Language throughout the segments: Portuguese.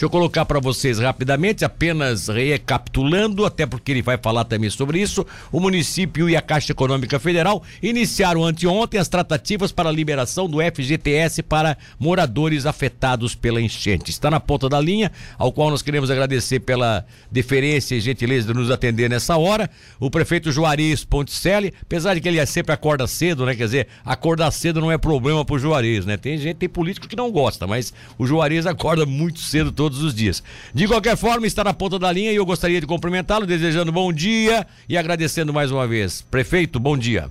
Deixa eu colocar para vocês rapidamente, apenas recapitulando, até porque ele vai falar também sobre isso. O município e a Caixa Econômica Federal iniciaram anteontem as tratativas para a liberação do FGTS para moradores afetados pela enchente. Está na ponta da linha, ao qual nós queremos agradecer pela deferência e gentileza de nos atender nessa hora. O prefeito Juarez Ponticelli, apesar de que ele sempre acorda cedo, né? Quer dizer, acordar cedo não é problema pro Juarez, né? Tem gente, tem político que não gosta, mas o Juarez acorda muito cedo todos os dias. De qualquer forma, está na ponta da linha e eu gostaria de cumprimentá-lo, desejando bom dia e agradecendo mais uma vez. Prefeito, bom dia.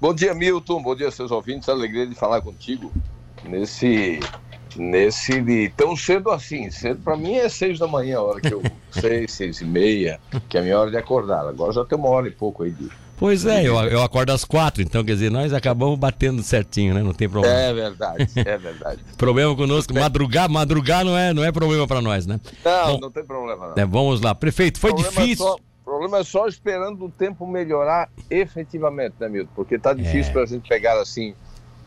Bom dia, Milton. Bom dia, seus ouvintes. Alegria de falar contigo nesse nesse de tão cedo assim. Cedo para mim é seis da manhã, a hora que eu seis, seis e meia, que é a minha hora de acordar. Agora já tem uma hora e pouco aí de. Pois é, eu, eu acordo às quatro, então quer dizer, nós acabamos batendo certinho, né? Não tem problema. É verdade, é verdade. problema conosco, madrugar, madrugar não é, não é problema para nós, né? Não, Bom, não tem problema não. É, vamos lá, prefeito, foi difícil. É só, o problema é só esperando o tempo melhorar efetivamente, né, Milton? Porque tá difícil é. para a gente pegar assim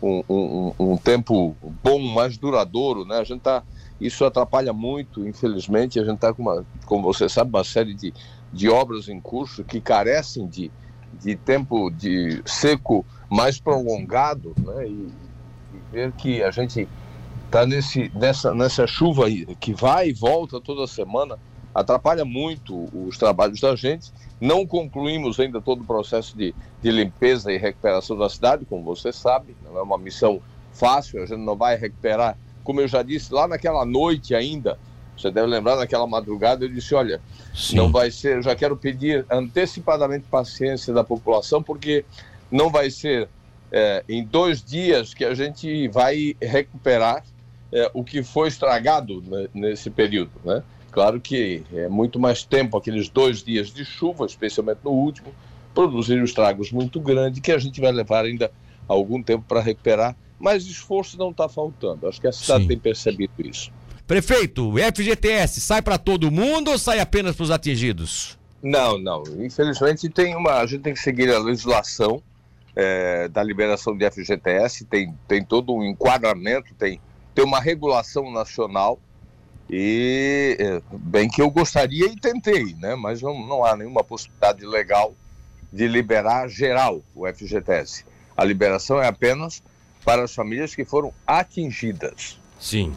um, um, um, tempo bom, mais duradouro, né? A gente tá, isso atrapalha muito, infelizmente, a gente está com uma, como você sabe, uma série de, de obras em curso que carecem de, de tempo de seco mais prolongado, né? E, e ver que a gente está nessa, nessa chuva aí, que vai e volta toda semana, atrapalha muito os trabalhos da gente. Não concluímos ainda todo o processo de, de limpeza e recuperação da cidade, como você sabe, não é uma missão fácil, a gente não vai recuperar, como eu já disse, lá naquela noite ainda, você deve lembrar, naquela madrugada, eu disse: olha, Sim. não vai ser, eu já quero pedir antecipadamente paciência da população, porque não vai ser é, em dois dias que a gente vai recuperar é, o que foi estragado né, nesse período, né? Claro que é muito mais tempo, aqueles dois dias de chuva, especialmente no último, produziram estragos muito grandes que a gente vai levar ainda algum tempo para recuperar, mas esforço não está faltando. Acho que a cidade Sim. tem percebido isso. Prefeito, FGTS sai para todo mundo ou sai apenas para os atingidos? Não, não. Infelizmente tem uma, a gente tem que seguir a legislação é, da liberação de FGTS, tem, tem todo um enquadramento, tem, tem uma regulação nacional e é, bem que eu gostaria e tentei, né? Mas não, não há nenhuma possibilidade legal de liberar geral o FGTS. A liberação é apenas para as famílias que foram atingidas. Sim.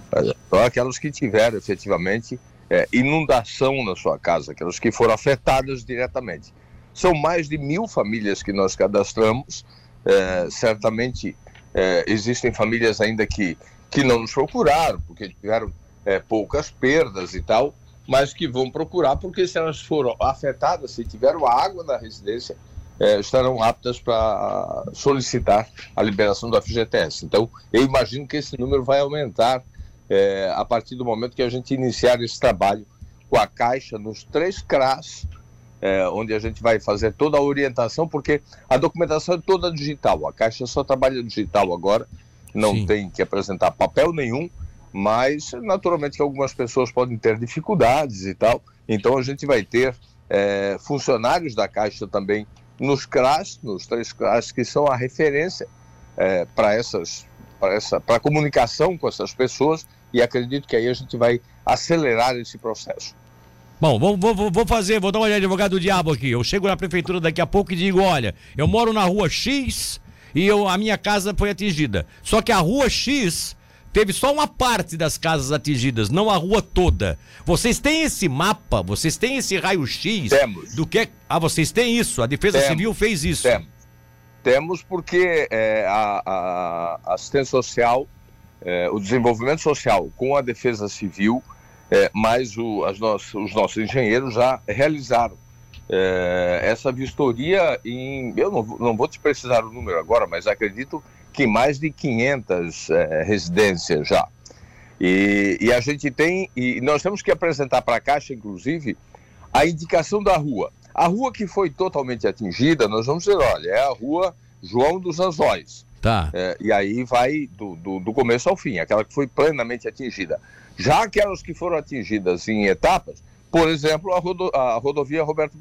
Só aquelas que tiveram efetivamente é, inundação na sua casa, aquelas que foram afetadas diretamente. São mais de mil famílias que nós cadastramos. É, certamente é, existem famílias ainda que, que não nos procuraram, porque tiveram é, poucas perdas e tal, mas que vão procurar, porque se elas foram afetadas, se tiveram água na residência, é, estarão aptas para solicitar a liberação do FGTS. Então, eu imagino que esse número vai aumentar é, a partir do momento que a gente iniciar esse trabalho com a Caixa nos três CRAS, é, onde a gente vai fazer toda a orientação, porque a documentação é toda digital. A Caixa só trabalha digital agora, não Sim. tem que apresentar papel nenhum mas naturalmente que algumas pessoas podem ter dificuldades e tal. Então a gente vai ter é, funcionários da Caixa também nos CRAS, nos três CRAS, que são a referência é, para essas para essa para comunicação com essas pessoas e acredito que aí a gente vai acelerar esse processo. Bom, vou, vou, vou fazer, vou dar uma olhada advogado do diabo aqui. Eu chego na prefeitura daqui a pouco e digo, olha, eu moro na rua X e eu, a minha casa foi atingida. Só que a rua X teve só uma parte das casas atingidas, não a rua toda. Vocês têm esse mapa? Vocês têm esse raio-x? Temos. Do que é- Ah, vocês têm isso? A Defesa Temos. Civil fez isso? Temos. Temos porque é, a, a, assistência social, é, o desenvolvimento social com a Defesa Civil, é, mais o, as os nossos engenheiros já realizaram é, essa vistoria em. Eu não, não vou te precisar o número agora, mas acredito que mais de 500 é, residências já. E, e, a gente tem, e nós temos que apresentar para a Caixa, inclusive, a indicação da rua. A rua que foi totalmente atingida, nós vamos dizer, olha, é a rua João dos Anzóis. Tá. É, e aí vai do, do, do, começo ao fim, aquela que foi plenamente atingida. Já aquelas que foram atingidas em etapas, por exemplo, a, rodo, a rodovia Roberto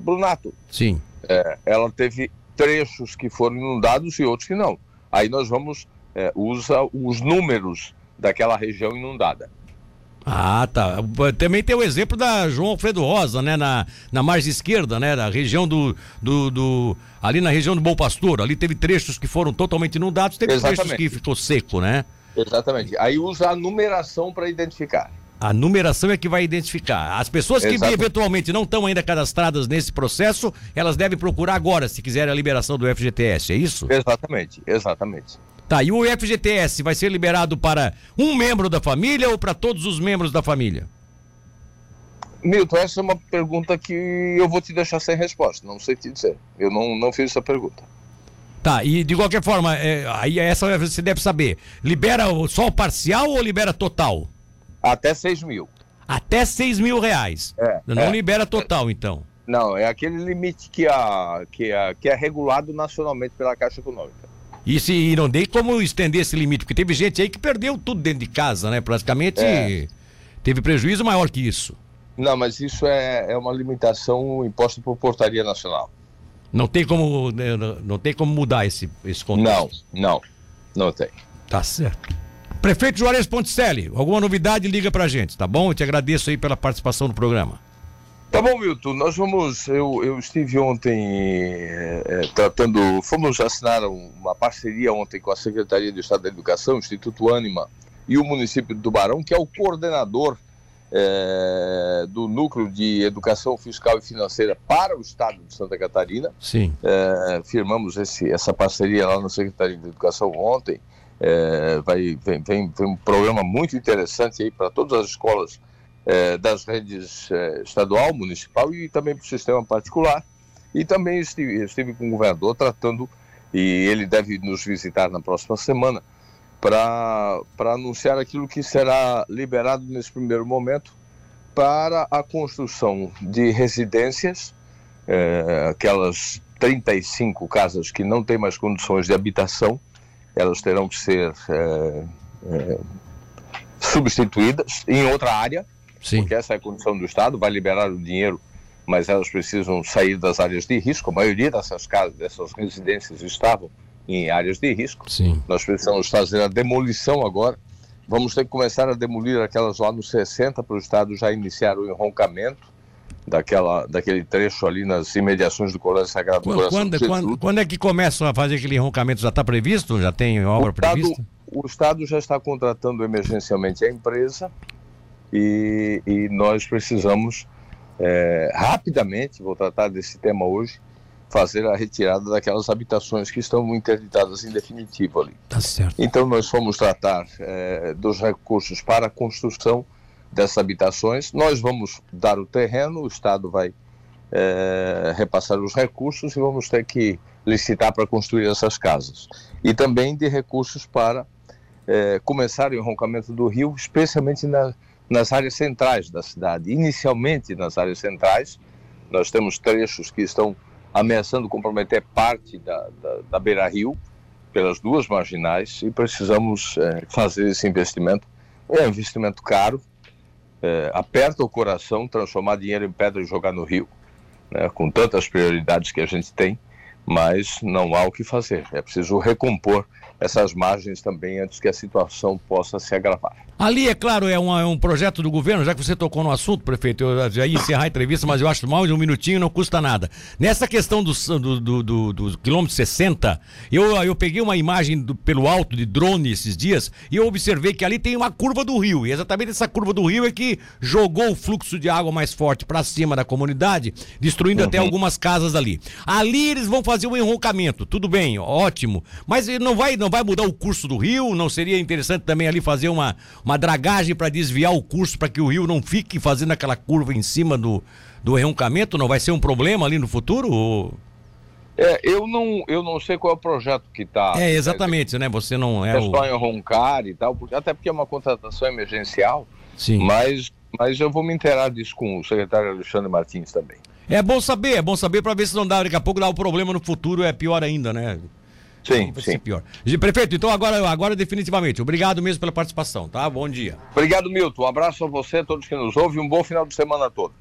Brunato. Sim. É, ela teve trechos que foram inundados e outros que não. Aí nós vamos é, usa os números daquela região inundada. Ah, tá. Também tem o exemplo da João Alfredo Rosa, né? Na, na margem esquerda, né? Na região do, do, do, Ali na região do Bom Pastor. Ali teve trechos que foram totalmente inundados, teve Exatamente. trechos que ficou seco, né? Exatamente. Aí usa a numeração para identificar. A numeração é que vai identificar. As pessoas que Exatamente. eventualmente não estão ainda cadastradas nesse processo, elas devem procurar agora, se quiserem a liberação do FGTS, é isso? Exatamente, exatamente. Tá, e o FGTS vai ser liberado para um membro da família ou para todos os membros da família? Milton, essa é uma pergunta que eu vou te deixar sem resposta, não sei te dizer. Eu não, não fiz essa pergunta. Tá, e de qualquer forma, é, aí essa você deve saber. Libera só o parcial ou libera total? Até 6 mil. Até 6 mil reais. É, não é, libera total, então. Não, é aquele limite que, a, que, a, que é regulado nacionalmente pela Caixa Econômica. E, se, e não tem como estender esse limite, porque teve gente aí que perdeu tudo dentro de casa, né? Praticamente é. teve prejuízo maior que isso. Não, mas isso é, é uma limitação imposta por portaria nacional. Não tem como, né, não tem como mudar esse, esse contexto? Não, não, não tem. Tá certo. Prefeito Juarez Ponticelli, alguma novidade, liga pra gente, tá bom? Eu te agradeço aí pela participação no programa. Tá bom, Milton. Nós vamos. Eu, eu estive ontem é, tratando. Fomos assinar uma parceria ontem com a Secretaria de Estado da Educação, Instituto Anima e o município de Tubarão, que é o coordenador é, do Núcleo de Educação Fiscal e Financeira para o Estado de Santa Catarina. Sim. É, firmamos esse, essa parceria lá na Secretaria de Educação ontem. É, vai, vem, vem, vem, um programa muito interessante aí para todas as escolas é, das redes é, estadual, municipal e também para o sistema particular. E também estive, estive com o governador tratando, e ele deve nos visitar na próxima semana, para anunciar aquilo que será liberado nesse primeiro momento para a construção de residências, é, aquelas 35 casas que não têm mais condições de habitação, elas terão que ser é, é, substituídas em outra área, Sim. porque essa é a condição do Estado, vai liberar o dinheiro, mas elas precisam sair das áreas de risco. A maioria dessas casas, dessas residências estavam em áreas de risco. Sim. Nós precisamos fazer a demolição agora. Vamos ter que começar a demolir aquelas lá nos 60 para o Estado já iniciar o enroncamento daquela, daquele trecho ali nas imediações do Colégio Sagrado quando, Coração quando, quando, quando, é que começam a fazer aquele enroncamento? Já está previsto? Já tem obra o estado, prevista? O Estado já está contratando emergencialmente a empresa e, e nós precisamos é, rapidamente, vou tratar desse tema hoje, fazer a retirada daquelas habitações que estão interditadas em definitivo ali. Tá certo. Então nós fomos tratar é, dos recursos para a construção dessas habitações. Nós vamos dar o terreno, o Estado vai é, repassar os recursos e vamos ter que licitar para construir essas casas. E também de recursos para é, começar o enroncamento do rio, especialmente na, nas áreas centrais da cidade. Inicialmente nas áreas centrais, nós temos trechos que estão ameaçando comprometer parte da, da, da beira-rio, pelas duas marginais, e precisamos é, fazer esse investimento. É um investimento caro, é, aperta o coração transformar dinheiro em pedra e jogar no rio, né, com tantas prioridades que a gente tem, mas não há o que fazer. É preciso recompor essas margens também antes que a situação possa se agravar. Ali, é claro, é, uma, é um projeto do governo, já que você tocou no assunto, prefeito, eu já ia encerrar a entrevista, mas eu acho mal de um minutinho não custa nada. Nessa questão do, do, do, do, do quilômetro 60, eu, eu peguei uma imagem do, pelo alto de drone esses dias e eu observei que ali tem uma curva do rio, e exatamente essa curva do rio é que jogou o fluxo de água mais forte para cima da comunidade, destruindo uhum. até algumas casas ali. Ali eles vão fazer um enroncamento, tudo bem, ótimo, mas não vai, não vai mudar o curso do rio? Não seria interessante também ali fazer uma, uma dragagem para desviar o curso para que o rio não fique fazendo aquela curva em cima do, do enroncamento? Não vai ser um problema ali no futuro? Ou... É, eu não, eu não sei qual é o projeto que está. É, exatamente, né? Você não é. É o... e tal, até porque é uma contratação emergencial. Sim. Mas, mas eu vou me inteirar disso com o secretário Alexandre Martins também. É bom saber, é bom saber para ver se não dá, daqui a pouco dá o um problema no futuro, é pior ainda, né? Sim, sim. pior. Prefeito, então agora, agora definitivamente, obrigado mesmo pela participação, tá? Bom dia. Obrigado, Milton. Um abraço a você, a todos que nos ouvem, um bom final de semana a todos.